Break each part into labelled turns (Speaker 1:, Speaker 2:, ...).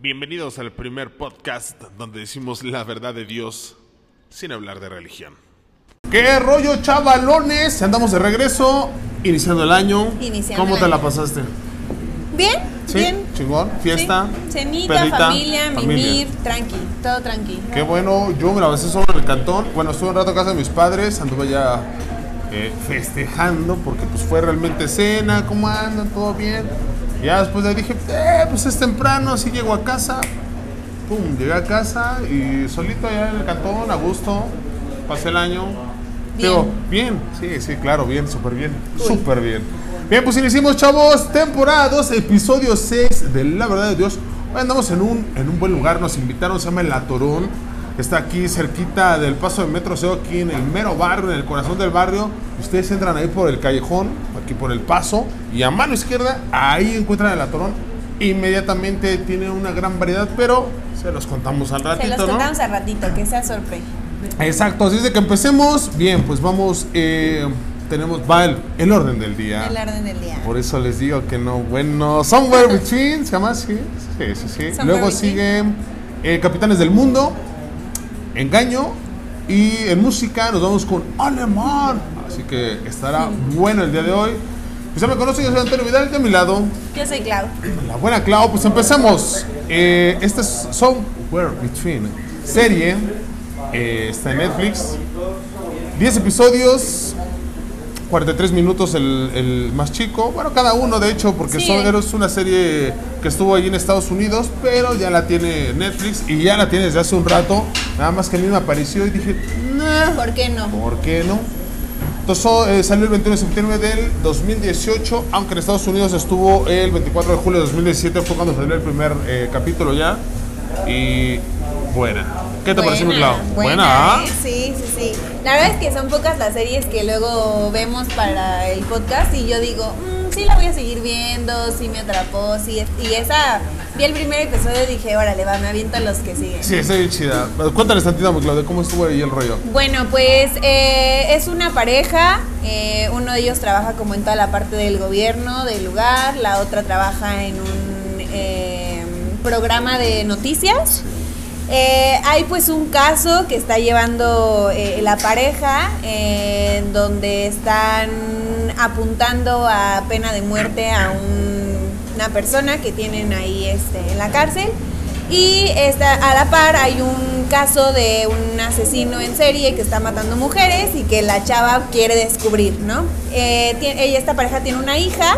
Speaker 1: Bienvenidos al primer podcast donde decimos la verdad de Dios sin hablar de religión. ¿Qué rollo, chavalones? Andamos de regreso, iniciando el año.
Speaker 2: Iniciando
Speaker 1: ¿Cómo
Speaker 2: el
Speaker 1: te la pasaste?
Speaker 2: Bien,
Speaker 1: ¿Sí?
Speaker 2: bien.
Speaker 1: Chingón, fiesta.
Speaker 2: Sí. Cenita,
Speaker 1: pedita,
Speaker 2: familia,
Speaker 1: familia.
Speaker 2: mimir, tranqui, todo tranqui.
Speaker 1: Qué bueno, yo me la pasé solo en el cantón. Bueno, estuve un rato en casa de mis padres, anduve ya eh, festejando porque pues fue realmente cena, ¿cómo andan? ¿Todo bien? Ya después de ahí dije, eh, pues es temprano, así llego a casa. Pum, llegué a casa y solito allá en el cantón, a gusto, pasé el año.
Speaker 2: Bien.
Speaker 1: Digo, bien, sí, sí, claro, bien, súper bien, súper bien. Bien, pues iniciamos, chavos, temporada 2, episodio 6 de La Verdad de Dios. Hoy andamos en un, en un buen lugar, nos invitaron, se llama El Atorón. Está aquí cerquita del paso de Metro Seo, aquí en el mero barrio, en el corazón del barrio. Ustedes entran ahí por el callejón, aquí por el paso, y a mano izquierda, ahí encuentran el Atorón. Inmediatamente tiene una gran variedad, pero se los contamos al
Speaker 2: Se
Speaker 1: ratito,
Speaker 2: los
Speaker 1: ¿no?
Speaker 2: contamos al ratito, que sea sorpresa.
Speaker 1: Exacto, así es de que empecemos. Bien, pues vamos, eh, tenemos, va el, el orden del día.
Speaker 2: El orden del día.
Speaker 1: Por eso les digo que no, bueno, Somewhere Between, ¿se llama así? Sí, sí, sí. Luego sigue eh, Capitanes del Mundo, Engaño, y en música nos vamos con Alemán. Así que estará bueno el día de hoy. Pues ya me conocen, yo soy Antonio Vidal, de a mi lado,
Speaker 2: Yo soy Clau.
Speaker 1: la buena Clau, pues empezamos. Eh, esta es Somewhere Between, serie, eh, está en Netflix, 10 episodios, 43 minutos el, el más chico, bueno, cada uno de hecho, porque
Speaker 2: Sí.
Speaker 1: son, es una serie que estuvo ahí en Estados Unidos, pero ya la tiene Netflix y ya la tiene desde hace un rato, nada más que a mí me apareció y dije, nah,
Speaker 2: ¿Por qué no?
Speaker 1: ¿Por qué no? Entonces eh, salió el 21 de septiembre del 2018, aunque en Estados Unidos estuvo el 24 de julio de 2017, fue cuando salió el primer eh, capítulo ya. Y buena. ¿Qué te pareció, mi Clau?
Speaker 2: Buena,
Speaker 1: ¿ah?
Speaker 2: ¿eh? Sí, sí, sí. La verdad es que son pocas las series que luego vemos para el podcast y yo digo, "Mm, sí la voy a seguir viendo, sí me atrapó, sí. es-". Y esa, vi el primer episodio y dije, órale, va, me aviento los que siguen.
Speaker 1: Sí, está bien chida. Cuéntales tantito, mi Clau, de cómo estuvo ahí el rollo.
Speaker 2: Bueno, pues eh, es una pareja, eh, uno de ellos trabaja como en toda la parte del gobierno del lugar, la otra trabaja en un eh, programa de noticias. Eh, hay pues un caso que está llevando eh, la pareja eh, en donde están apuntando a pena de muerte a un- una persona que tienen ahí este, en la cárcel. Y está, a la par hay un caso de un asesino en serie que está matando mujeres y que la chava quiere descubrir, ¿no? Eh, tie- ella, esta pareja tiene una hija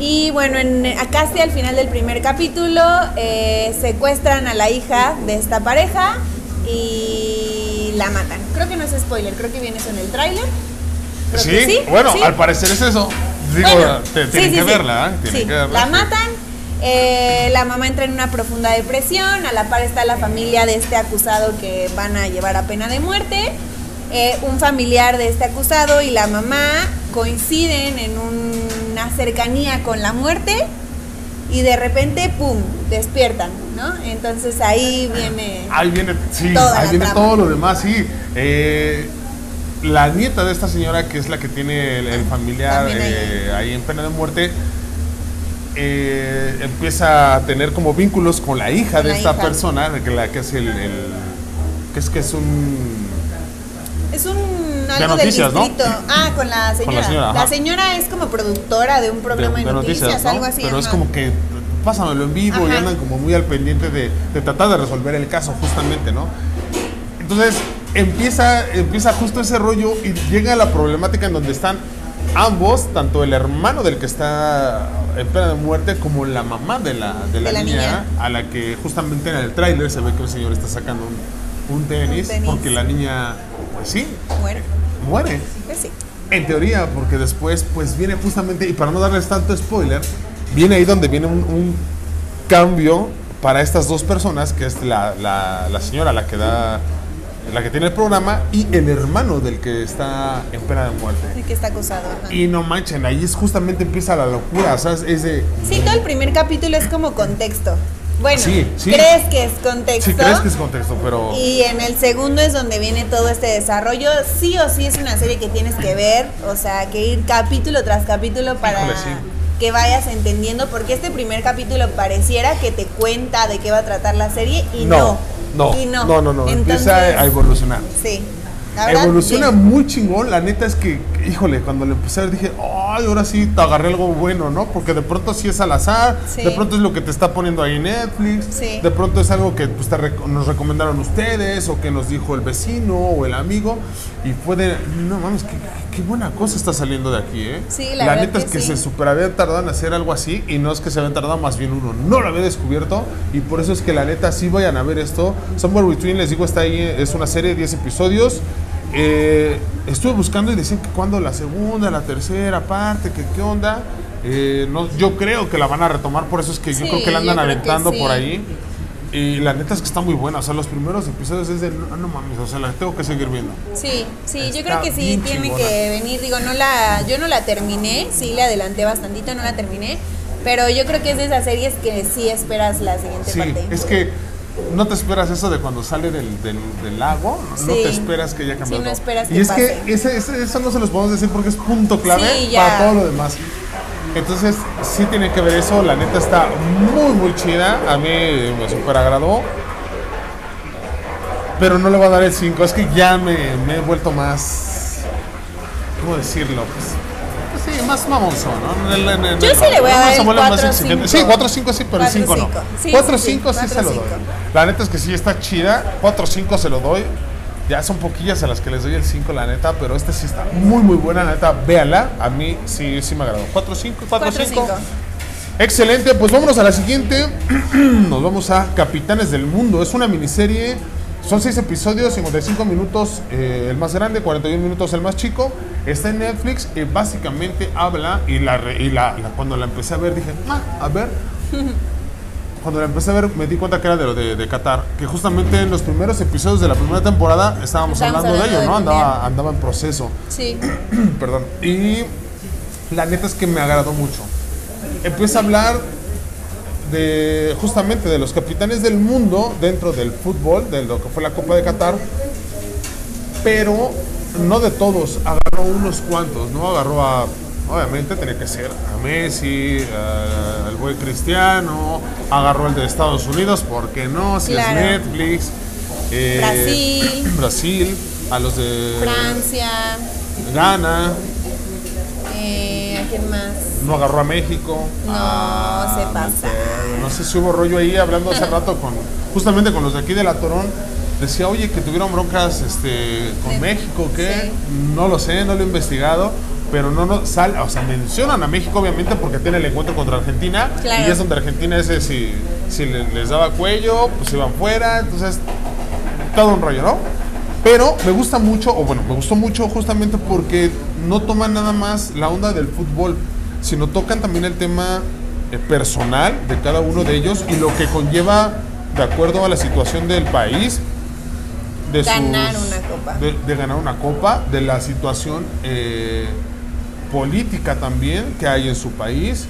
Speaker 2: y bueno, en, acá casi al final del primer capítulo eh, secuestran a la hija de esta pareja y la matan. Creo que no es spoiler, creo que viene eso en el tráiler.
Speaker 1: ¿Sí?
Speaker 2: sí,
Speaker 1: Bueno,
Speaker 2: sí.
Speaker 1: al parecer es eso. Digo,
Speaker 2: Bueno,
Speaker 1: te-
Speaker 2: sí,
Speaker 1: tienen que verla, ¿eh? Tienen que verla.
Speaker 2: La matan. eh, la mamá entra en una profunda depresión. A la par está la familia de este acusado que van a llevar a pena de muerte. eh, un familiar de este acusado y la mamá coinciden en una cercanía con la muerte y de repente, ¡pum!, despiertan, ¿no? Entonces ahí viene...
Speaker 1: Ahí viene, sí, ahí viene
Speaker 2: trama.
Speaker 1: todo lo demás, sí. Eh, la nieta de esta señora, que es la que tiene el, el familiar eh, ahí en pena de muerte, eh, empieza a tener como vínculos con la hija de esta
Speaker 2: hija.
Speaker 1: persona, de que la que es el, el- que es que es un
Speaker 2: Es un algo
Speaker 1: noticias, ¿no?
Speaker 2: del distrito. Ah, con la señora.
Speaker 1: señora,
Speaker 2: la señora es como productora de un programa de,
Speaker 1: de
Speaker 2: noticias,
Speaker 1: ¿no?
Speaker 2: algo así.
Speaker 1: Pero es como que pásamelo en vivo y andan como muy al pendiente de, de tratar de resolver el caso justamente, ¿no? Entonces empieza, empieza justo ese rollo y llega la problemática en donde están ambos, tanto el hermano del que está en pena de muerte como la mamá de la, de la,
Speaker 2: De la
Speaker 1: niña,
Speaker 2: niña.
Speaker 1: a la que justamente en el tráiler se ve que el señor está sacando un, un tenis,
Speaker 2: Un tenis.
Speaker 1: porque la niña, pues sí,
Speaker 2: Muere.
Speaker 1: muere.
Speaker 2: Pues sí.
Speaker 1: En teoría, porque después, pues viene justamente, y para no darles tanto spoiler, viene ahí donde viene un, un cambio para estas dos personas, que es la, la- la señora, la que da, la que tiene el programa, y el hermano del que está en pena de muerte.
Speaker 2: El que está acusado. ajá.
Speaker 1: Y no manchen, ahí es justamente empieza la locura, o sea, es de...
Speaker 2: Sí, todo el primer capítulo es como contexto. Bueno,
Speaker 1: Sí, sí.
Speaker 2: crees que es contexto.
Speaker 1: Si crees que es contexto, pero...
Speaker 2: Y en el segundo es donde viene todo este desarrollo. Sí o sí es una serie que tienes que ver, o sea, que ir capítulo tras capítulo para,
Speaker 1: Híjole, sí.
Speaker 2: que vayas entendiendo, porque este primer capítulo pareciera que te cuenta de qué va a tratar la serie y no.
Speaker 1: No,
Speaker 2: y no,
Speaker 1: no, no, no, empieza a evolucionar.
Speaker 2: Sí.
Speaker 1: Evoluciona muy chingón. La neta es que, híjole, cuando le empecé a ver dije, ay, ahora sí te agarré algo bueno, ¿no? Porque de pronto sí es al azar, de pronto es lo que te está poniendo ahí Netflix, de pronto es algo que pues, nos recomendaron ustedes o que nos dijo el vecino o el amigo. Y fue de, no mames, qué, buena cosa está saliendo de aquí, ¿eh?
Speaker 2: Sí, la, la
Speaker 1: neta es que se super había tardado en hacer algo así y no es que se había tardado, más bien uno no lo había descubierto. Y por eso es que la neta sí vayan a ver esto. Somewhere Between, les digo, está ahí, es una serie de 10 episodios. Eh, estuve buscando y decían que cuando la segunda, la tercera parte, que qué onda. Eh, no, yo creo que la van a retomar, por eso es que yo creo que la andan aventando por ahí. Y la neta es que está muy buena. O sea, los primeros episodios es de no, mames, o sea, la tengo que seguir viendo.
Speaker 2: Sí, sí, yo creo que sí tiene que venir. Digo, no la, yo no la terminé, sí le adelanté bastantito, no la terminé. Pero yo creo que es de esas series que sí esperas la siguiente
Speaker 1: sí, Es que no te esperas eso de cuando sale del, del, lago, no te esperas que ya cambie.
Speaker 2: Sí, no esperas
Speaker 1: y es que ese, eso no se los podemos decir porque es punto clave para todo lo demás. Entonces, sí tiene que ver eso. La neta está muy, muy chida. A mí me super agradó. Pero no le voy a dar el 5. Es que ya me, me he vuelto más. ¿Cómo decirlo? Pues, Sí, más mamonzo, ¿no?
Speaker 2: Yo sí le voy a dar el 4 5.
Speaker 1: Sí, 4 5 sí, pero el 5 no. 4 5 sí, se lo doy. La neta es que sí está chida. 4 5 se lo doy. Ya son poquillas a las que les doy el 5, la neta, pero esta sí está muy, muy buena, la neta. Véala. A mí sí, sí me agradó. 4 5, 4 5. Excelente, pues vámonos a la siguiente. Nos vamos a Capitanes del Mundo. Es una miniserie son seis episodios, 55 minutos eh, el más grande, 41 minutos el más chico. Está en Netflix y básicamente habla, y, la, y la, cuando la empecé a ver dije, ah, a ver. cuando la empecé a ver me di cuenta que era de lo de, Qatar, que justamente en los primeros episodios de la primera temporada estábamos hablando, de ello, ¿no? Andaba, andaba en proceso.
Speaker 2: Sí.
Speaker 1: Perdón. Y la neta es que me agradó mucho. Empieza a hablar de justamente de los capitanes del mundo dentro del fútbol, de lo que fue la Copa de Qatar, pero no de todos, agarró unos cuantos, ¿no? Agarró a, obviamente tenía que ser a Messi, al buen Cristiano, agarró el de Estados Unidos, ¿por qué no? Si es Netflix.
Speaker 2: Eh, Brasil.
Speaker 1: Brasil, a los de
Speaker 2: Francia.
Speaker 1: Ghana.
Speaker 2: Eh, ¿A quién más?
Speaker 1: No agarró a México.
Speaker 2: No, ah, se pasa.
Speaker 1: No sé si hubo rollo ahí hablando hace rato con justamente con los de aquí de la Torón. Decía, oye, que tuvieron broncas este, con México, ¿qué? No lo sé, no lo he investigado, pero no, no sal, o sea, mencionan a México obviamente porque tiene el encuentro contra Argentina y es donde Argentina ese si, si les daba cuello, pues iban fuera, entonces todo un rollo, ¿no? Pero me gusta mucho, o bueno, me gustó mucho justamente porque no toman nada más la onda del fútbol, sino tocan también el tema eh, personal de cada uno de ellos y lo que conlleva, de acuerdo a la situación del país,
Speaker 2: de ganar una copa.
Speaker 1: De, ganar una copa, de la situación eh, política también que hay en su país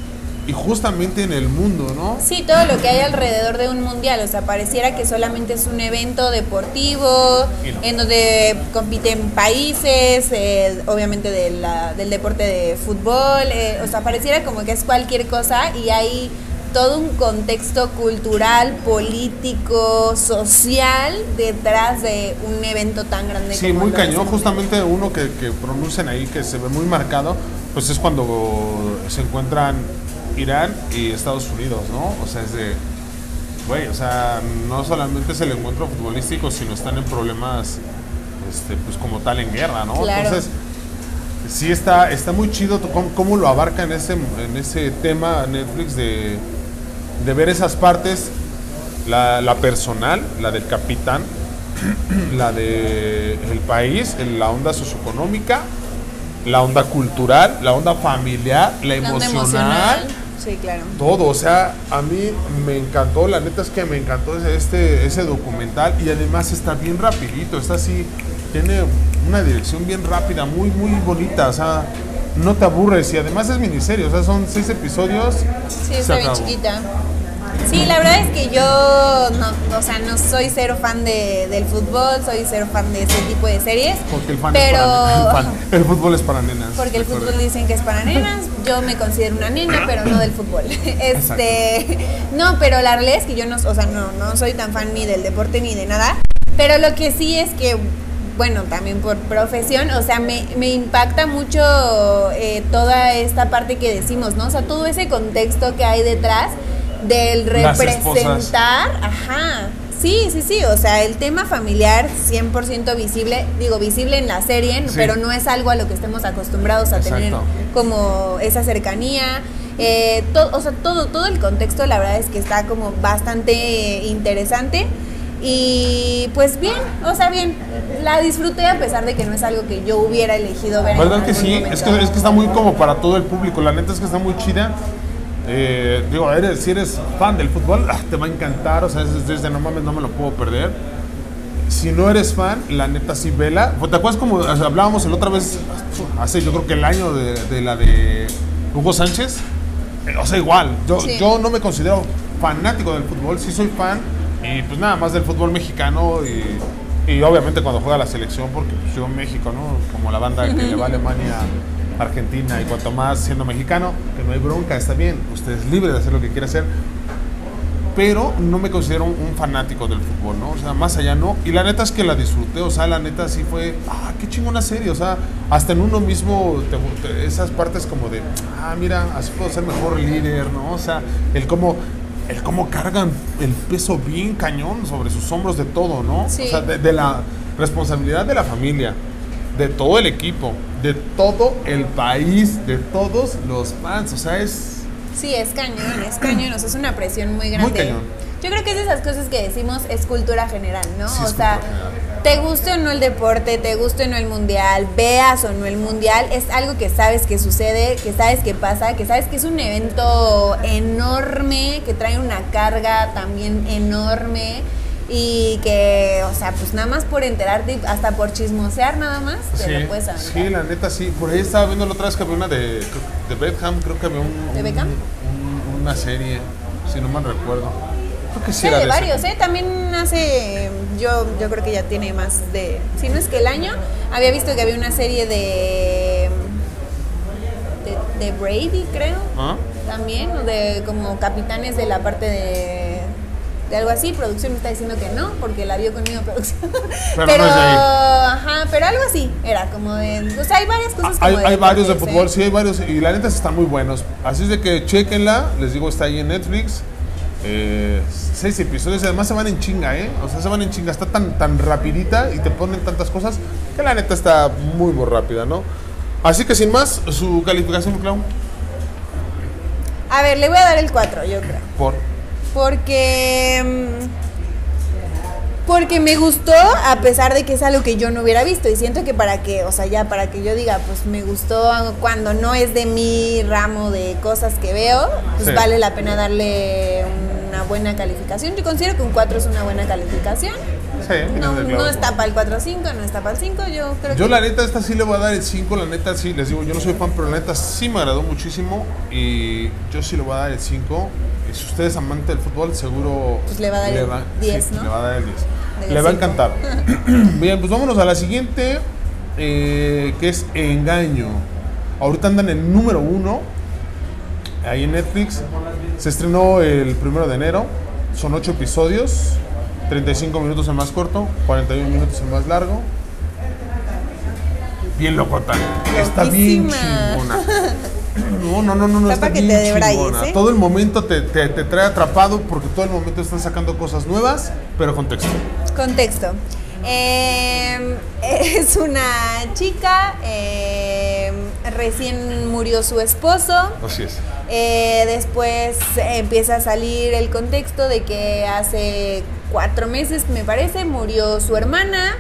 Speaker 1: y justamente en el mundo, ¿no?
Speaker 2: Sí, todo lo que hay alrededor de un mundial, o sea, pareciera que solamente es un evento deportivo, en donde compiten países, eh, obviamente del deporte de fútbol, eh, o sea, pareciera como que es cualquier cosa y hay todo un contexto cultural, político, social detrás de un evento tan grande.
Speaker 1: Sí, muy cañón, justamente uno que, que pronuncian ahí que se ve muy marcado, pues es cuando se encuentran Irán y Estados Unidos, ¿no? O sea, es de, güey, o sea, no solamente es el encuentro futbolístico, sino están en problemas, este, pues como tal en guerra, ¿no? Entonces, sí está, está muy chido cómo, lo abarca en ese, en ese tema Netflix de, de ver esas partes, la, la personal, la del capitán, la del el país, la onda socioeconómica, la onda cultural, la onda familiar, la, emocional
Speaker 2: Sí, claro.
Speaker 1: Todo, o sea, a mí me encantó, la neta es que me encantó este, ese documental y además está bien rapidito, está así, tiene una dirección bien rápida, muy, muy bonita, o sea, no te aburres y además es miniserie, o sea, son seis episodios.
Speaker 2: Sí, está bien chiquita. Sí, la verdad es que yo, no, o sea, no soy cero fan de, del fútbol, soy cero fan de ese tipo de series.
Speaker 1: Porque el fan
Speaker 2: pero,
Speaker 1: es para el, fan- el fútbol es para nenas.
Speaker 2: Porque el fútbol dicen que es para nenas, yo me considero una nena, pero no del fútbol. Este, no, pero la realidad es que yo no, o sea, no, no soy tan fan ni del deporte ni de nada. Pero lo que sí es que, bueno, también por profesión, o sea, me, me impacta mucho eh, toda esta parte que decimos, ¿no? O sea, todo ese contexto que hay detrás del representar, ajá. Sí, sí, sí, o sea, el tema familiar 100% visible, digo, visible en la serie,
Speaker 1: Sí.
Speaker 2: pero no es algo a lo que estemos acostumbrados a tener como esa cercanía. eh, o sea, todo, todo el contexto, la verdad es que está como bastante interesante. Y pues bien, o sea, bien, la disfruté a pesar de que no es algo que yo hubiera elegido ver. en
Speaker 1: ¿Verdad que
Speaker 2: algún
Speaker 1: sí?
Speaker 2: momento.
Speaker 1: Es que, es que está muy como para todo el público. La neta es que está muy chida. Eh, digo, eres, si eres fan del fútbol, ah, te va a encantar. O sea, es desde no mames, no me lo puedo perder. Si no eres fan, la neta sí vela. Pues, ¿Te acuerdas como o sea, hablábamos la otra vez, hace yo creo que el año de, de la de Hugo Sánchez? Eh, o sea, igual. Yo,
Speaker 2: Sí.
Speaker 1: yo no me considero fanático del fútbol, sí soy fan. Y pues nada más del fútbol mexicano y, y obviamente cuando juega la selección, porque pues, yo en México, ¿no? Como la banda que le va a Alemania, Argentina y cuanto más siendo mexicano, que no hay bronca, está bien. Usted es libre de hacer lo que quiera hacer pero no me considero un, fanático del fútbol, ¿no? O sea, más allá no. Y la neta es que la disfruté, o sea, la neta sí fue, ah, qué chingona serie, o sea, hasta en uno mismo, te- te- esas partes como de, ah, mira, así puedo ser mejor líder, ¿no? O sea, el cómo, el cómo cargan el peso bien cañón sobre sus hombros de todo, ¿no?
Speaker 2: Sí.
Speaker 1: O sea, de, de la responsabilidad de la familia, de todo el equipo, de todo el país, de todos los fans, o sea, es...
Speaker 2: Sí, es cañón, es cañón, o sea, es una presión muy grande.
Speaker 1: Muy cañón.
Speaker 2: Yo creo que es de esas cosas que decimos es cultura general, ¿no?
Speaker 1: Sí,
Speaker 2: o sea,
Speaker 1: general.
Speaker 2: te guste o no el deporte, te guste o no el mundial, veas o no el mundial, es algo que sabes que sucede, que sabes que pasa, que sabes que es un evento enorme, que trae una carga también enorme y que, o sea, pues nada más por enterarte, hasta por chismosear nada más, te lo puedes aventar.
Speaker 1: sí, la neta sí. Por ahí estaba viendo la otra vez que había una de, de Beckham, creo que había un,
Speaker 2: ¿De Beckham?
Speaker 1: un- un- una serie, si no mal recuerdo. Creo que sí
Speaker 2: Sí,
Speaker 1: era
Speaker 2: de varios, ¿eh? También hace, yo, yo creo que ya tiene más de, si no es que el año, había visto que había una serie de, de, de Brady, creo,
Speaker 1: ¿Ah?
Speaker 2: también, o de como capitanes de la parte de, de algo así. Producción me está diciendo que no, porque la vio conmigo producción.
Speaker 1: Pero
Speaker 2: Pero,
Speaker 1: no es de ahí.
Speaker 2: ajá, pero algo así, era como de, o sea, hay varias cosas
Speaker 1: Hay,
Speaker 2: como
Speaker 1: hay varios de
Speaker 2: deportes,
Speaker 1: fútbol,
Speaker 2: ¿eh?
Speaker 1: sí, hay varios. Y la neta están muy buenos. Así es de que chequenla. Les digo, está ahí en Netflix. Eh, seis episodios. y Además se van en chinga, ¿eh? O sea, se van en chinga. Está tan, tan rapidita y te ponen tantas cosas que la neta está muy, muy rápida, ¿no? Así que sin más, su calificación, Clau.
Speaker 2: A ver, le voy a dar el 4, yo creo.
Speaker 1: Por.
Speaker 2: Porque. mm, Porque me gustó, a pesar de que es algo que yo no hubiera visto. Y siento que para que, o sea, ya para que yo diga, pues me gustó cuando no es de mi ramo de cosas que veo, pues
Speaker 1: Sí.
Speaker 2: vale la pena darle una buena calificación. Yo considero que un 4 es una buena calificación.
Speaker 1: Sí,
Speaker 2: No,
Speaker 1: vienes de clavo.
Speaker 2: no está para el 4 o 5, no está para el 5. Yo creo
Speaker 1: Yo
Speaker 2: que.
Speaker 1: la neta esta sí le voy a dar el 5, la neta sí, les digo, yo no soy fan, pero la neta sí me agradó muchísimo y yo sí le voy a dar el 5. Y si usted es amante del fútbol, seguro
Speaker 2: Pues le va a dar el 10,
Speaker 1: sí,
Speaker 2: ¿no?
Speaker 1: le va a dar el 10.
Speaker 2: Del
Speaker 1: Le va a encantar. Bien, pues vámonos a la siguiente, eh, que es Engaño. Ahorita andan en número 1, ahí en Netflix. Se estrenó el primero de enero, son 8 episodios, 35 minutos el más corto, 41 minutos el más largo. Bien locota. Está bien chingona. No, no, no, no, no Está bien chingona.
Speaker 2: ¿eh?
Speaker 1: Todo el momento te, te- te trae atrapado porque todo el momento están sacando cosas nuevas, pero con texto.
Speaker 2: Contexto. Eh, es una chica, eh, recién murió su esposo.
Speaker 1: Así es.
Speaker 2: Eh, después empieza a salir el contexto de que hace cuatro meses, me parece, murió su hermana.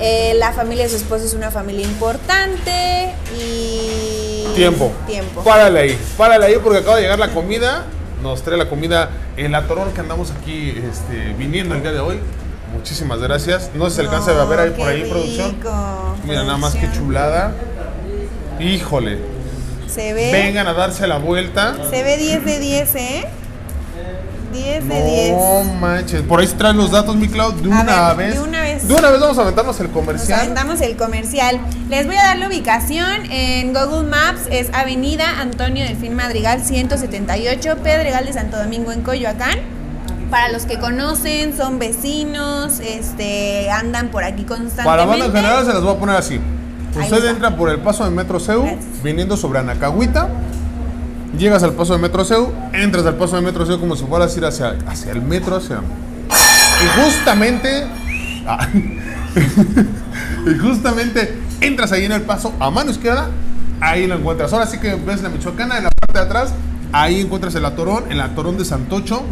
Speaker 2: Eh, la familia de su esposo es una familia importante y...
Speaker 1: Tiempo.
Speaker 2: Tiempo.
Speaker 1: Párale ahí, párale ahí porque acaba de llegar la comida. Nos trae la comida el atorón que andamos aquí este, viniendo el día de hoy. Muchísimas gracias. No se alcanza a ver ahí
Speaker 2: No,
Speaker 1: por ahí, producción. Mira, nada más que chulada. Híjole.
Speaker 2: Se ve...
Speaker 1: Vengan a darse la vuelta.
Speaker 2: Se ve 10 de 10, ¿eh? 10 de 10.
Speaker 1: No manches. Por ahí se traen los datos, mi Clau, de
Speaker 2: A
Speaker 1: una
Speaker 2: ver,
Speaker 1: vez.
Speaker 2: de una vez.
Speaker 1: De una vez vamos a aventarnos el
Speaker 2: Nos
Speaker 1: comercial.
Speaker 2: aventamos el comercial. Les voy a dar la ubicación. En Google Maps es Avenida Antonio Delfín Madrigal 178, Pedregal de Santo Domingo en Coyoacán. Para los que conocen, son vecinos, este, andan por aquí constantemente.
Speaker 1: Para banda en general se las voy a poner así. Usted entra por el paso de Metro
Speaker 2: Gracias.
Speaker 1: viniendo sobre Anacahuita. Llegas al paso de Metro CEU, entras al paso de Metro CEU como si fueras a ir hacia, hacia el metro, hacia... Y justamente... ah, y justamente entras ahí en el paso a mano izquierda, ahí lo encuentras. Ahora sí que ves la Michoacana en la parte de atrás, ahí encuentras el atorón, el atorón de Santocho.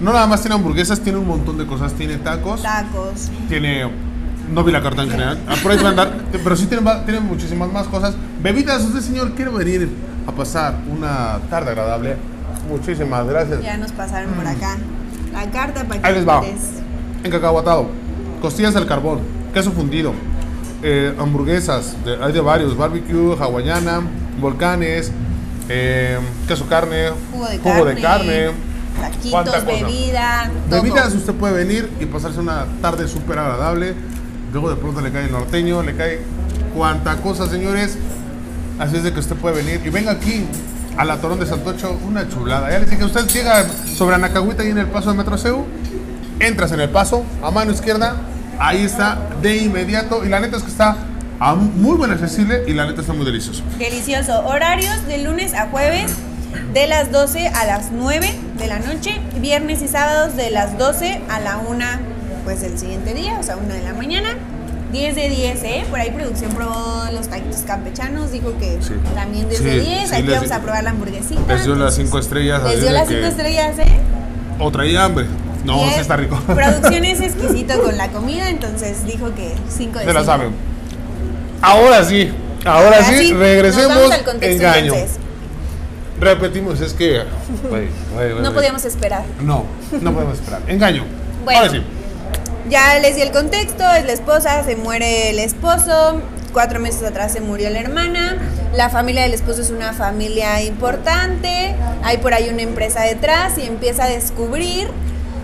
Speaker 1: No nada más tiene hamburguesas, tiene un montón de cosas. Tiene tacos,
Speaker 2: Tacos.
Speaker 1: tiene. No vi la carta en general. Ah, por ahí puede andar. Pero sí tiene, va- tiene muchísimas más cosas. Bebidas, usted, señor, quiere venir a pasar una tarde agradable. Muchísimas gracias.
Speaker 2: Ya nos pasaron por acá. La carta para que
Speaker 1: Ahí les va.
Speaker 2: mires.
Speaker 1: Encacahuatado, costillas al carbón, queso fundido, eh, hamburguesas, de- hay de varios, barbecue, hawaiana, volcanes, eh, queso carne,
Speaker 2: Jugo de carne.
Speaker 1: carne. ¿Cuánta
Speaker 2: Taquitos,
Speaker 1: cosa?
Speaker 2: bebida. todo.
Speaker 1: Bebidas, usted puede venir y pasarse una tarde súper agradable. Luego de pronto le cae el norteño, le cae cuanta cosa, señores. Así es de que usted puede venir y venga aquí a la Torón de Santocho, una chulada. Ya les dije, usted llega sobre Anacahuita y en el paso de Metro CEU, entras en el paso, a mano izquierda, ahí está de inmediato. Y la neta es que está muy buen accesible y la neta está muy delicioso.
Speaker 2: Delicioso. Horarios de lunes a jueves de las 12 a las 9 de la noche. Viernes y sábados de las 12 a la 1 pues del siguiente día, o sea, 1 de la mañana. 10 de 10, ¿eh? Por ahí producción probó los taquitos campechanos, dijo que
Speaker 1: Sí.
Speaker 2: también 10
Speaker 1: Sí,
Speaker 2: de 10.
Speaker 1: sí,
Speaker 2: Aquí vamos a probar la hamburguesita.
Speaker 1: Les dio las
Speaker 2: entonces,
Speaker 1: cinco estrellas. así
Speaker 2: Les dio las
Speaker 1: que-
Speaker 2: 5 estrellas, ¿eh?
Speaker 1: O traía hambre. No, sí
Speaker 2: es-
Speaker 1: está rico.
Speaker 2: Producción es exquisito con la comida, entonces dijo que 5 de 5.
Speaker 1: Se la saben. Ahora sí, ahora sí,
Speaker 2: Así, nos
Speaker 1: regresemos.
Speaker 2: vamos al contexto
Speaker 1: Engaño.
Speaker 2: entonces.
Speaker 1: Repetimos, es que. güey, güey, güey,
Speaker 2: No podíamos esperar.
Speaker 1: No, no podemos esperar. Engaño.
Speaker 2: Bueno.
Speaker 1: Ahora sí.
Speaker 2: Ya les di el contexto, es la esposa, se muere el esposo, cuatro meses atrás se murió la hermana, la familia del esposo es una familia importante, hay por ahí una empresa detrás y empieza a descubrir,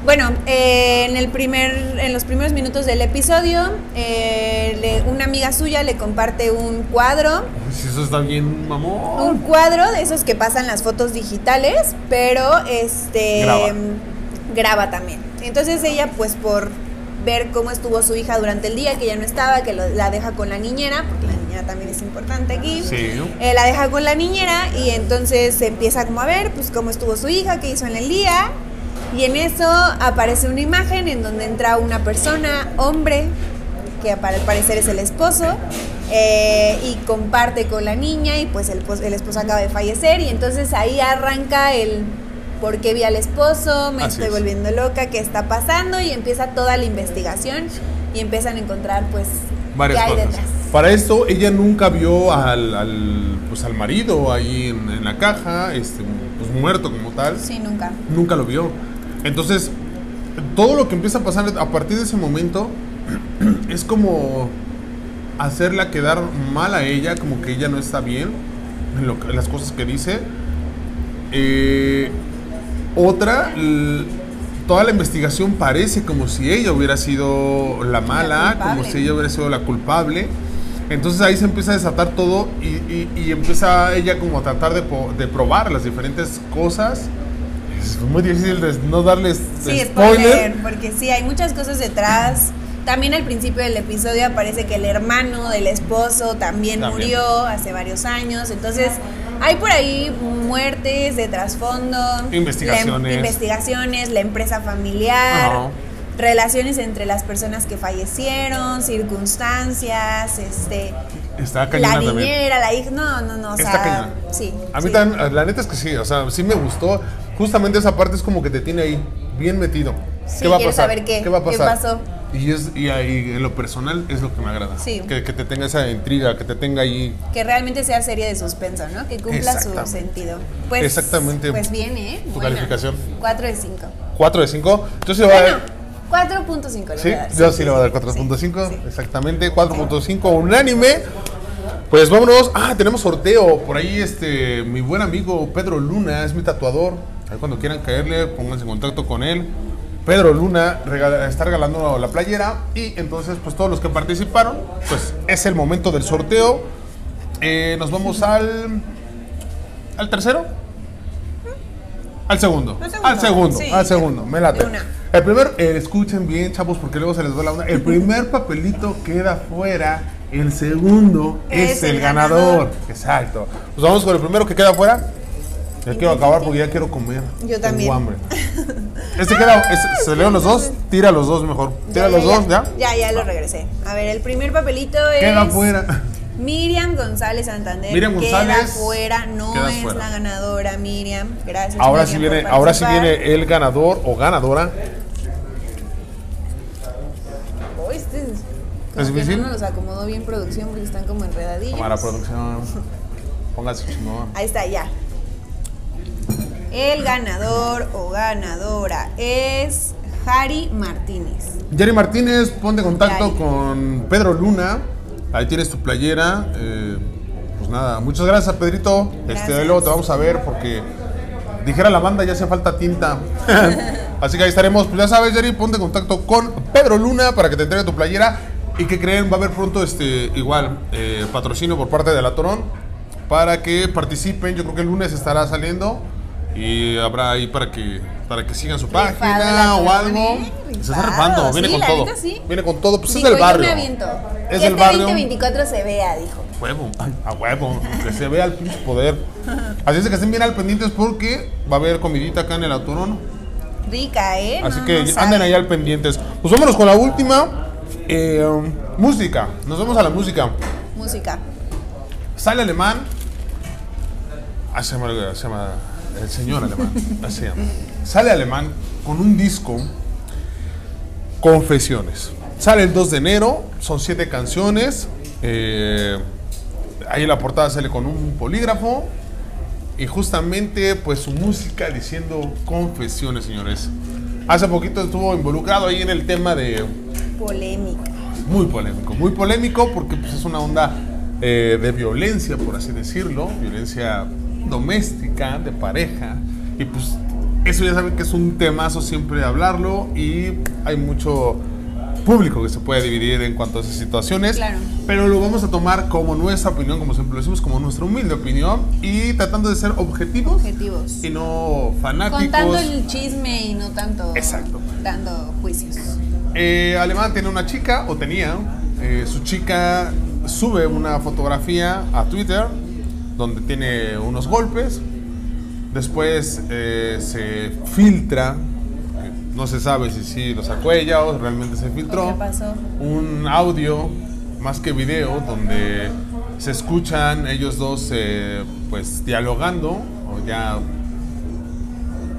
Speaker 2: bueno, eh, en, el primer, en los primeros minutos del episodio, eh, le- una amiga suya le comparte un cuadro
Speaker 1: Si eso está bien, mamón.
Speaker 2: un cuadro de esos que pasan las fotos digitales, pero este
Speaker 1: Graba.
Speaker 2: graba también. Entonces ella, pues por ver cómo estuvo su hija durante el día, que ya no estaba, que lo- la deja con la niñera, porque la niñera también es importante aquí.
Speaker 1: Sí, ¿no?
Speaker 2: Eh, la deja con la niñera y entonces se empieza como a ver pues cómo estuvo su hija, qué hizo en el día. Y en eso aparece una imagen en donde entra una persona, hombre, que para el parecer es el esposo, eh, y comparte con la niña y pues el, el esposo acaba de fallecer y entonces ahí arranca el por qué vi al esposo, me
Speaker 1: Así
Speaker 2: estoy
Speaker 1: es.
Speaker 2: volviendo loca, qué está pasando y empieza toda la investigación y empiezan a encontrar pues
Speaker 1: Varias
Speaker 2: qué hay
Speaker 1: cosas.
Speaker 2: detrás.
Speaker 1: Para esto, ella nunca vio al, al, pues, al marido ahí en, en la caja, este, pues, muerto como tal.
Speaker 2: Sí, nunca.
Speaker 1: Nunca lo vio. Entonces, todo lo que empieza a pasar a partir de ese momento es como hacerla quedar mal a ella, como que ella no está bien en, lo que- en las cosas que dice. Eh, otra, toda la investigación parece como si ella hubiera sido la mala, como si ella hubiera sido la culpable. Entonces ahí se empieza a desatar todo y, y- y empieza ella como a tratar de, probar las diferentes cosas. Es muy difícil de no darles
Speaker 2: Sí,
Speaker 1: spoiler.
Speaker 2: spoiler, porque sí, hay muchas cosas detrás. También al principio del episodio aparece que el hermano del esposo también,
Speaker 1: También.
Speaker 2: murió hace varios años. Entonces, hay por ahí muertes de trasfondo.
Speaker 1: Investigaciones.
Speaker 2: la em- investigaciones, la empresa familiar.
Speaker 1: Ajá.
Speaker 2: Relaciones entre las personas que fallecieron, circunstancias, este,
Speaker 1: Está
Speaker 2: la
Speaker 1: cañona
Speaker 2: niñera, la hija, no, no, no, o
Speaker 1: Está
Speaker 2: sea,
Speaker 1: cañona.
Speaker 2: sí.
Speaker 1: A mí
Speaker 2: sí.
Speaker 1: también, la neta es que sí, o sea, sí me gustó. Justamente esa parte es como que te tiene ahí, bien metido.
Speaker 2: Sí,
Speaker 1: ¿Qué va a
Speaker 2: quieres
Speaker 1: pasar?
Speaker 2: saber qué,
Speaker 1: va a
Speaker 2: qué pasó.
Speaker 1: Y, es, y ahí, en lo personal es lo que me agrada.
Speaker 2: Sí.
Speaker 1: Que, que te tenga esa intriga, que te tenga ahí.
Speaker 2: Que realmente sea serie de suspenso, ¿no? Que cumpla su sentido. Pues,
Speaker 1: Exactamente.
Speaker 2: Pues bien, ¿eh?
Speaker 1: ¿Tu
Speaker 2: Buena.
Speaker 1: calificación?
Speaker 2: 4 de 5.
Speaker 1: 4 de 5. Yo sí le voy a
Speaker 2: Bueno,
Speaker 1: dar.
Speaker 2: 4.5 le
Speaker 1: Sí,
Speaker 2: voy a dar.
Speaker 1: yo sí le voy a dar 4.5.
Speaker 2: sí.
Speaker 1: Exactamente, 4.5 unánime. Pues vámonos. Ah, tenemos sorteo. Por ahí, este, mi buen amigo Pedro Luna es mi tatuador. Ahí cuando quieran caerle, pónganse en contacto con él. Pedro Luna regala- está regalando la playera y entonces pues todos los que participaron, pues es el momento del sorteo. Eh, nos vamos al al tercero, al segundo,
Speaker 2: Al segundo,
Speaker 1: al segundo,
Speaker 2: sí.
Speaker 1: al segundo, me late. El primer, eh, escuchen bien, chavos, porque luego se les va la onda. El primer papelito queda fuera, el segundo es,
Speaker 2: Es
Speaker 1: el
Speaker 2: el
Speaker 1: ganador.
Speaker 2: ganador.
Speaker 1: Exacto. Pues vamos con el primero que queda fuera. Ya quiero acabar porque ya quiero comer.
Speaker 2: Yo también.
Speaker 1: Tengo hambre. Este queda, este- se leo los dos, tira los dos mejor. Tira los dos, ¿ya?
Speaker 2: Ya, ya lo regresé. A ver, el primer papelito es.
Speaker 1: Queda fuera.
Speaker 2: Miriam González Santander.
Speaker 1: Miriam
Speaker 2: Queda
Speaker 1: González,
Speaker 2: fuera, no
Speaker 1: queda
Speaker 2: es
Speaker 1: fuera.
Speaker 2: la ganadora, Miriam. Gracias.
Speaker 1: Ahora
Speaker 2: Miriam,
Speaker 1: sí
Speaker 2: por
Speaker 1: viene, ahora sí viene el ganador o ganadora.
Speaker 2: Oh, este es. como
Speaker 1: ¿Es difícil?
Speaker 2: No nos los acomodó bien producción porque están como enredadillos.
Speaker 1: Cámara producción. Póngase chingón.
Speaker 2: Ahí está, ya. El ganador o ganadora es Jari Martínez.
Speaker 1: Jerry Martínez, ponte en contacto
Speaker 2: Yari.
Speaker 1: con Pedro Luna. Ahí tienes tu playera. Eh, pues nada, muchas gracias, Pedrito. Este,
Speaker 2: Gracias.
Speaker 1: luego te vamos a ver porque dijera la banda, ya hace falta tinta. Así que ahí estaremos. Pues ya sabes, Jerry, ponte en contacto con Pedro Luna para que te entregue tu playera. Y que creen, va a haber pronto este igual eh, patrocinio por parte de la Torón para que participen. Yo creo que el lunes estará saliendo y habrá ahí para que para que sigan su página o algo. Se está rifando, viene
Speaker 2: sí,
Speaker 1: con
Speaker 2: la
Speaker 1: todo.
Speaker 2: sí.
Speaker 1: Viene con todo, pues es del barrio.
Speaker 2: Yo me aviento.
Speaker 1: Es del
Speaker 2: este
Speaker 1: barrio.
Speaker 2: 2024 se vea, dijo.
Speaker 1: Huevo, a huevo, que se vea el pinche poder. Así es que estén bien al pendientes porque va a haber comidita acá en el autorón.
Speaker 2: Rica, ¿eh?
Speaker 1: Así
Speaker 2: No,
Speaker 1: que
Speaker 2: no
Speaker 1: anden ahí al pendientes. Pues vámonos con la última. Eh, um, música. Nos vamos a la música.
Speaker 2: Música.
Speaker 1: Sale alemán. Ah, se llama, se llama el señor alemán. Así llama. Sale alemán con un disco. Confesiones. Sale el 2 de enero. Son siete canciones. eh, ahí en la portada sale con un polígrafo. Y justamente, pues su música diciendo confesiones, señores. Hace poquito estuvo involucrado ahí en el tema de
Speaker 2: Polémica.
Speaker 1: muy polémico, muy polémico porque pues, es una onda eh, de violencia, por así decirlo, violencia doméstica, de pareja, y pues eso ya saben que es un temazo siempre hablarlo y hay mucho público que se puede dividir en cuanto a esas situaciones,
Speaker 2: Claro.
Speaker 1: pero lo vamos a tomar como nuestra opinión, como siempre lo decimos, como nuestra humilde opinión y tratando de ser objetivos
Speaker 2: Objetivos.
Speaker 1: y no fanáticos.
Speaker 2: Contando el chisme y no tanto
Speaker 1: Exacto.
Speaker 2: dando juicios.
Speaker 1: Eh, Alemán tiene una chica, o tenía, eh, su chica sube una fotografía a Twitter donde tiene unos golpes. Después eh, se filtra, no se sabe si sí lo sacó ella o realmente se filtró,
Speaker 2: ¿Qué pasó?
Speaker 1: un audio más que video donde se escuchan ellos dos eh, pues dialogando o ya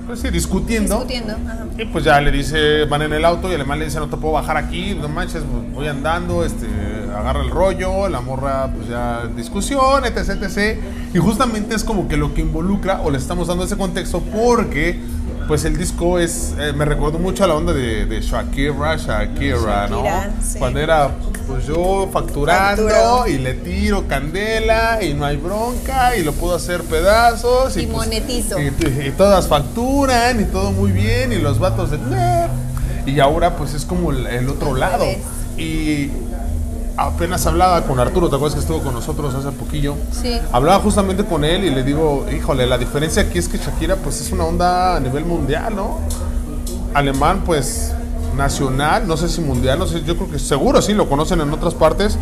Speaker 1: pues sí, discutiendo.
Speaker 2: Discutiendo. Ajá.
Speaker 1: Y pues ya le dice, van en el auto y el alemán le dice, no te puedo bajar aquí, no manches, voy andando, este, agarra el rollo, la morra, pues ya discusión, etc, etc. Y justamente es como que lo que involucra, o le estamos dando ese contexto, porque pues el disco es, eh, me recuerdo mucho a la onda de, de Shakira, Shakira, ¿no?
Speaker 2: Shakira, sí.
Speaker 1: Cuando era, pues yo facturando y le tiro candela y no hay bronca y lo puedo hacer pedazos.
Speaker 2: Y
Speaker 1: pues,
Speaker 2: monetizo.
Speaker 1: y y todas facturan y todo muy bien y los vatos de y ahora pues es como el, el otro lado y apenas hablaba con Arturo te acuerdas que estuvo con nosotros hace poquillo
Speaker 2: Sí.
Speaker 1: hablaba justamente con él y le digo híjole la diferencia aquí es que Shakira pues es una onda a nivel mundial no alemán pues nacional no sé si mundial no sé yo creo que seguro sí lo conocen en otras partes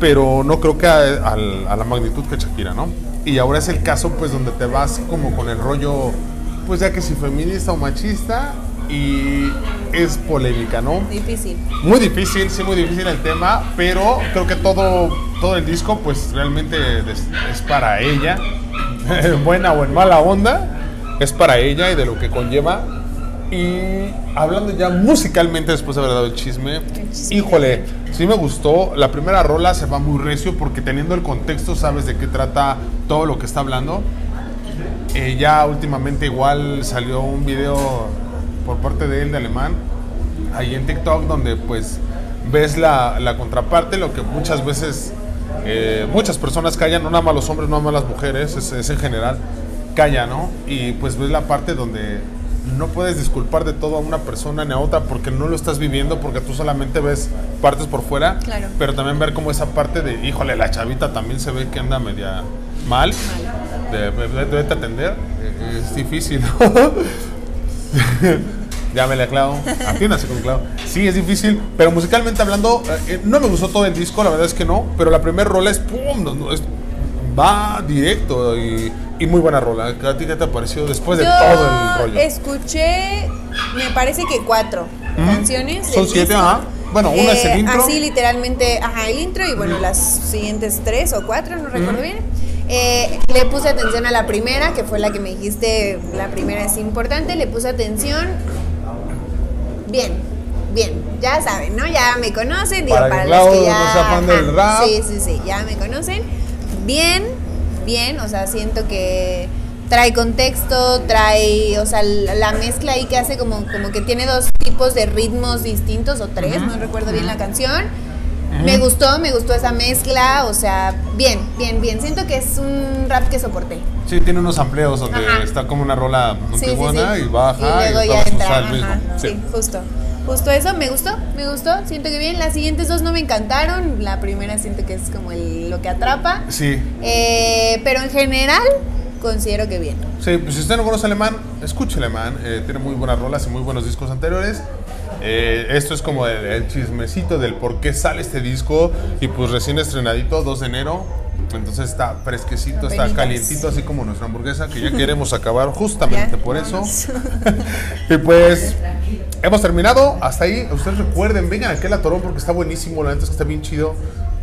Speaker 1: pero no creo que a, a la magnitud que Shakira, ¿no? Y ahora es el caso, pues, donde te vas como con el rollo, pues, ya que si feminista o machista, y es polémica, ¿no?
Speaker 2: Difícil.
Speaker 1: Muy difícil, sí, muy difícil el tema, pero creo que todo, todo el disco, pues, realmente es, es para ella, en buena o en mala onda, es para ella y de lo que conlleva. Y hablando ya musicalmente después de haber dado el chisme,
Speaker 2: chisme.
Speaker 1: híjole, sí me gustó. La primera rola se va muy recio porque teniendo el contexto sabes de qué trata todo lo que está hablando. Eh, ya últimamente igual salió un video por parte de él de alemán ahí en TikTok donde pues ves la, la contraparte, lo que muchas veces eh, muchas personas callan, no nada más los hombres, no nada más las mujeres, es, es en general, calla, ¿no? Y pues ves la parte donde no puedes disculpar de todo a una persona ni a otra porque no lo estás viviendo, porque tú solamente ves partes por fuera,
Speaker 2: Claro.
Speaker 1: pero también ver como esa parte de, híjole, la chavita también se ve que anda media mal, de, de- debe atender, Eh, es difícil, ¿no? Llámele a Clau, atiéndase con Clau. Sí, es difícil, pero musicalmente hablando, eh, eh, no me gustó todo el disco, la verdad es que no, pero la primera rola es ¡pum! no, no, es- va directo y, y muy buena rola. ¿A ti qué te pareció después de
Speaker 2: Yo
Speaker 1: todo el rollo?
Speaker 2: escuché, me parece que cuatro canciones.
Speaker 1: Son siete,
Speaker 2: disco.
Speaker 1: ajá. Bueno, una es el intro.
Speaker 2: Así literalmente, ajá, el intro y bueno, las siguientes tres o cuatro, no recuerdo bien. Eh, le puse atención a la primera, que fue la que me dijiste, la primera es importante, le puse atención. Bien, bien, ya saben, ¿no? Ya me conocen, digo,
Speaker 1: Para
Speaker 2: para,
Speaker 1: que
Speaker 2: los que
Speaker 1: no
Speaker 2: ya...
Speaker 1: fan del rap.
Speaker 2: Sí, sí, sí, ya me conocen. Bien, bien, o sea, siento que trae contexto, trae, o sea, la, la mezcla ahí que hace como, como que tiene dos tipos de ritmos distintos, o tres, no recuerdo bien la canción. Me gustó, me gustó esa mezcla, o sea, bien, bien, bien. Siento que es un rap que soporté.
Speaker 1: Sí, tiene unos amplios donde
Speaker 2: Ajá.
Speaker 1: está como una rola
Speaker 2: Sí, sí,
Speaker 1: antigua
Speaker 2: sí.
Speaker 1: y baja y,
Speaker 2: luego
Speaker 1: otra
Speaker 2: ya entra.
Speaker 1: mismo.
Speaker 2: ajá,
Speaker 1: Sí.
Speaker 2: sí, justo. Justo eso, me gustó, me gustó. Siento que bien. Las siguientes dos no me encantaron. La primera siento que es como el- lo que atrapa.
Speaker 1: Sí.
Speaker 2: Eh, pero en general, considero que bien.
Speaker 1: Sí, pues si usted no conoce alemán, escuche alemán. eh, tiene muy buenas rolas y muy buenos discos anteriores. Eh, esto es como el, el chismecito del por qué sale este disco. Y pues recién estrenadito, 2 de enero. Entonces está fresquecito, está calientito, así como nuestra hamburguesa, que ya queremos acabar justamente por eso. y pues hemos terminado. Hasta ahí. Ustedes recuerden, vengan aquí a la Torón porque está buenísimo. La neta es que está bien chido.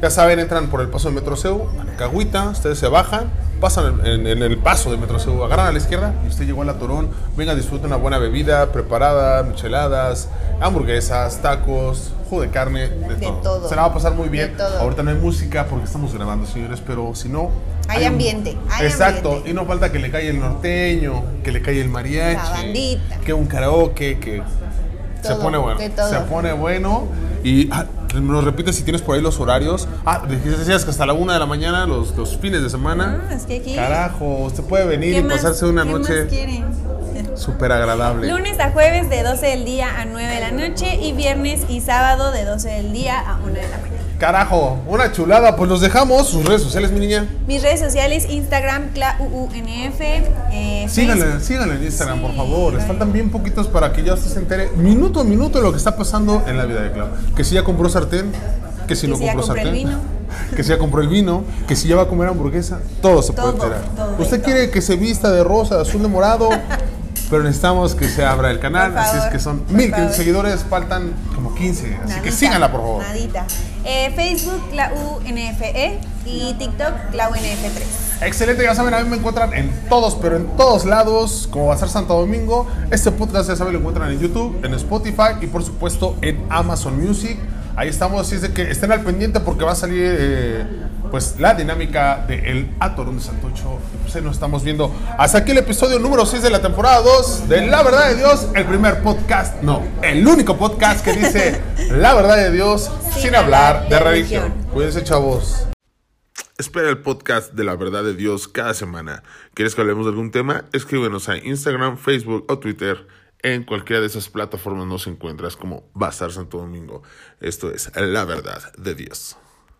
Speaker 1: Ya saben, entran por el paso de Metro CEU, a la Cagüita, ustedes se bajan, pasan en, en el paso de Metro CEU, agarran a la izquierda y usted llegó a la Torón. Venga, disfrute una buena bebida preparada, micheladas, hamburguesas, tacos, jugo de carne, de,
Speaker 2: De
Speaker 1: todo.
Speaker 2: todo.
Speaker 1: Se la va a pasar muy bien. Ahorita no hay música porque estamos grabando, señores, pero si no.
Speaker 2: Hay ambiente, hay
Speaker 1: Exacto,
Speaker 2: ambiente.
Speaker 1: y no falta que le caiga el norteño, que le caiga el mariachi,
Speaker 2: La bandita.
Speaker 1: que un karaoke, que se pone bueno. Se pone bueno. Y ah, me lo repites si tienes por ahí los horarios. Ah, decías que hasta la una de la mañana, los, los fines de semana.
Speaker 2: Ah, es que aquí.
Speaker 1: Carajo, usted puede venir
Speaker 2: ¿Qué
Speaker 1: y
Speaker 2: más-
Speaker 1: pasarse una
Speaker 2: qué
Speaker 1: noche súper agradable.
Speaker 2: Lunes a jueves de 12 del día a 9 de la noche y viernes y sábado de 12 del día a 1 de la mañana.
Speaker 1: Carajo, una chulada. Pues los dejamos. Sus redes sociales, mi niña.
Speaker 2: Mis redes sociales, Instagram, ClauUNF, eh,
Speaker 1: Síganle,
Speaker 2: Facebook.
Speaker 1: síganle en Instagram, por favor. Les faltan bien poquitos para que ya usted se entere minuto a minuto de lo que está pasando en la vida de Clau. Que si ya compró sartén, que si
Speaker 2: Que
Speaker 1: no
Speaker 2: si
Speaker 1: compró
Speaker 2: el
Speaker 1: sartén.
Speaker 2: vino.
Speaker 1: Que si ya compró el vino, que si ya va a comer hamburguesa, todo se puede enterar.
Speaker 2: todo,
Speaker 1: Usted
Speaker 2: todo.
Speaker 1: quiere que se vista de rosa, azul de morado, pero necesitamos que se abra el canal. Así es que son
Speaker 2: por
Speaker 1: mil
Speaker 2: favor.
Speaker 1: seguidores, faltan como 15. Así que síganla, por favor.
Speaker 2: Nadita. Eh, Facebook, ClauNFE y TikTok, ClauNF3.
Speaker 1: Excelente, ya saben, a mí me encuentran en todos, pero en todos lados, como va a ser Santo Domingo. Este podcast, ya saben, lo encuentran en YouTube, en Spotify y por supuesto en Amazon Music. Ahí estamos, así es de que estén al pendiente porque va a salir eh, pues la dinámica de El Atorón de Santocho. Pues ahí nos estamos viendo. Hasta aquí el episodio número 6 de la temporada 2 de La Verdad de Dios, el primer podcast, no, el único podcast que dice La Verdad de Dios sin, hablar de religión. Cuídense, chavos. Espera el podcast de la verdad de Dios cada semana. ¿Quieres que hablemos de algún tema? Escríbenos a Instagram, Facebook o Twitter. En cualquiera de esas plataformas nos encuentras como Bazar Santo Domingo. Esto es la verdad de Dios.